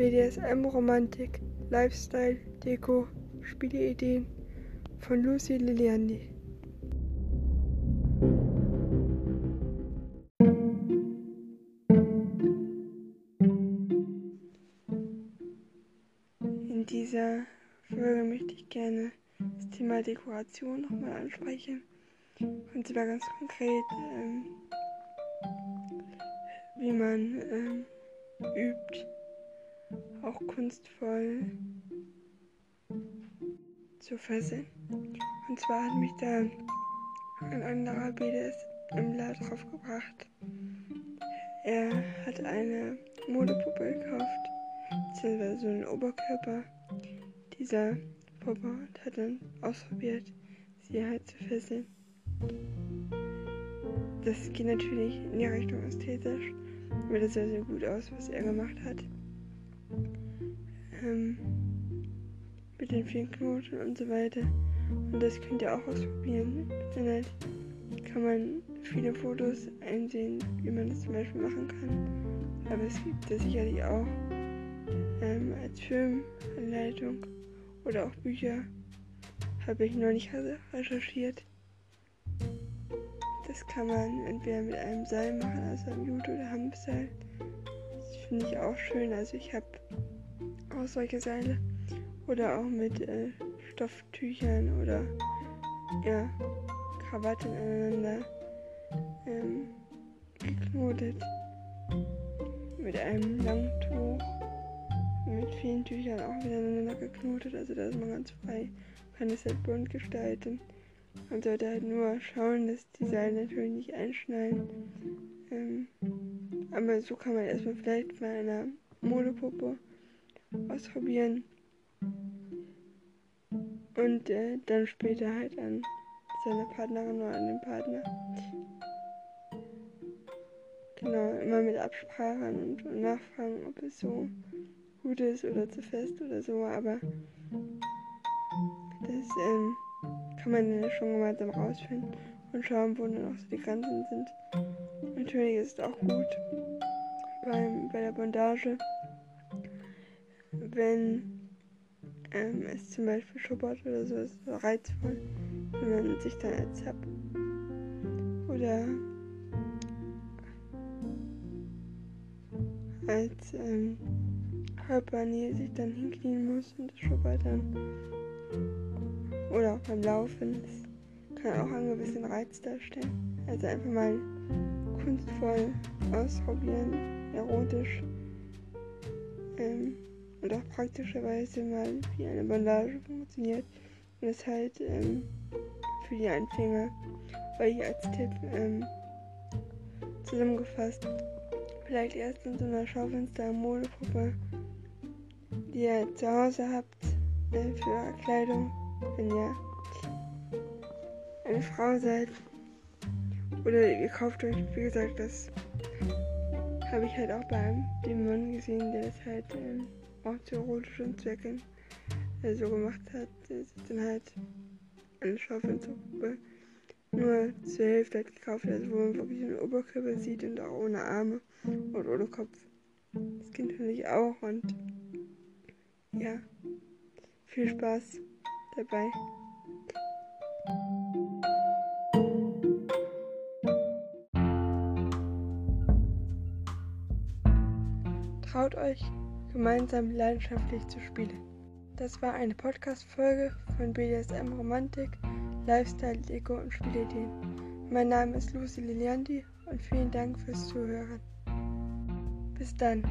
BDSM, Romantik, Lifestyle, Deko, Spieleideen von Lucy Liliandi. In dieser Folge möchte ich gerne das Thema Dekoration nochmal ansprechen. Und zwar ganz konkret, ähm, wie man ähm, übt, auch kunstvoll zu fesseln. Und zwar hat mich da ein anderer BDSMler drauf gebracht. Er hat eine Modepuppe gekauft, beziehungsweise so einen Oberkörper dieser Puppe und hat dann ausprobiert, sie halt zu fesseln. Das geht natürlich in die Richtung ästhetisch, aber das sah sehr gut aus, was er gemacht hat. Ähm, mit den vielen Knoten und so weiter. Und das könnt ihr auch ausprobieren. Im Internet kann man viele Fotos einsehen, wie man das zum Beispiel machen kann. Aber es gibt das sicherlich auch ähm, als Filmanleitung oder auch Bücher. Habe ich noch nicht recherchiert. Das kann man entweder mit einem Seil machen, also einem Jute- oder Hanfseil. Das finde ich auch schön. Also ich habe auch solche Seile. Oder auch mit äh, Stofftüchern oder ja, Krawatten aneinander ähm, geknotet. Mit einem Langtuch, mit vielen Tüchern auch miteinander geknotet. Also da ist man ganz frei. Kann es halt bunt gestalten. Man sollte halt nur schauen, dass die Seile natürlich nicht einschneiden. Ähm, aber so kann man erstmal vielleicht bei einer Modepuppe ausprobieren. Und äh, dann später halt an seine Partnerin oder an den Partner. Genau, immer mit Absprachen und, nachfragen, ob es so gut ist oder zu fest oder so, aber das ähm, kann man dann schon gemeinsam rausfinden und schauen, wo dann auch so die Grenzen sind. Natürlich ist es auch gut beim, bei der Bondage, wenn ähm, es zum Beispiel schubbert oder so, ist so reizvoll, wenn man sich dann erzappt. Oder als ähm, Körpernähe sich dann hinknien muss und das schubbert dann. Oder auch beim Laufen. Das kann auch einen gewissen Reiz darstellen. Also einfach mal kunstvoll ausprobieren, erotisch. Ähm, und auch praktischerweise mal, wie eine Bandage funktioniert. Und das halt ähm, für die Anfänger, weil ich als Tipp ähm, zusammengefasst, vielleicht erst in so einer Schaufenster-Modepuppe, die ihr zu Hause habt, äh, für eure Kleidung, wenn ihr eine Frau seid. Oder ihr kauft euch, wie gesagt, das habe ich halt auch bei dem Mann gesehen, der das halt ähm, auch zu erotischen Zwecken äh, so gemacht hat. Sich dann halt eine Schaufensterpuppe nur zur Hälfte hat gekauft, also wo man wirklich den Oberkörper sieht und auch ohne Arme und ohne Kopf. Das geht natürlich auch und ja, viel Spaß dabei. Traut euch, gemeinsam leidenschaftlich zu spielen. Das war eine Podcast-Folge von BDSM Romantik, Lifestyle, Deko und Spielideen. Mein Name ist Lucy Liliandi und vielen Dank fürs Zuhören. Bis dann.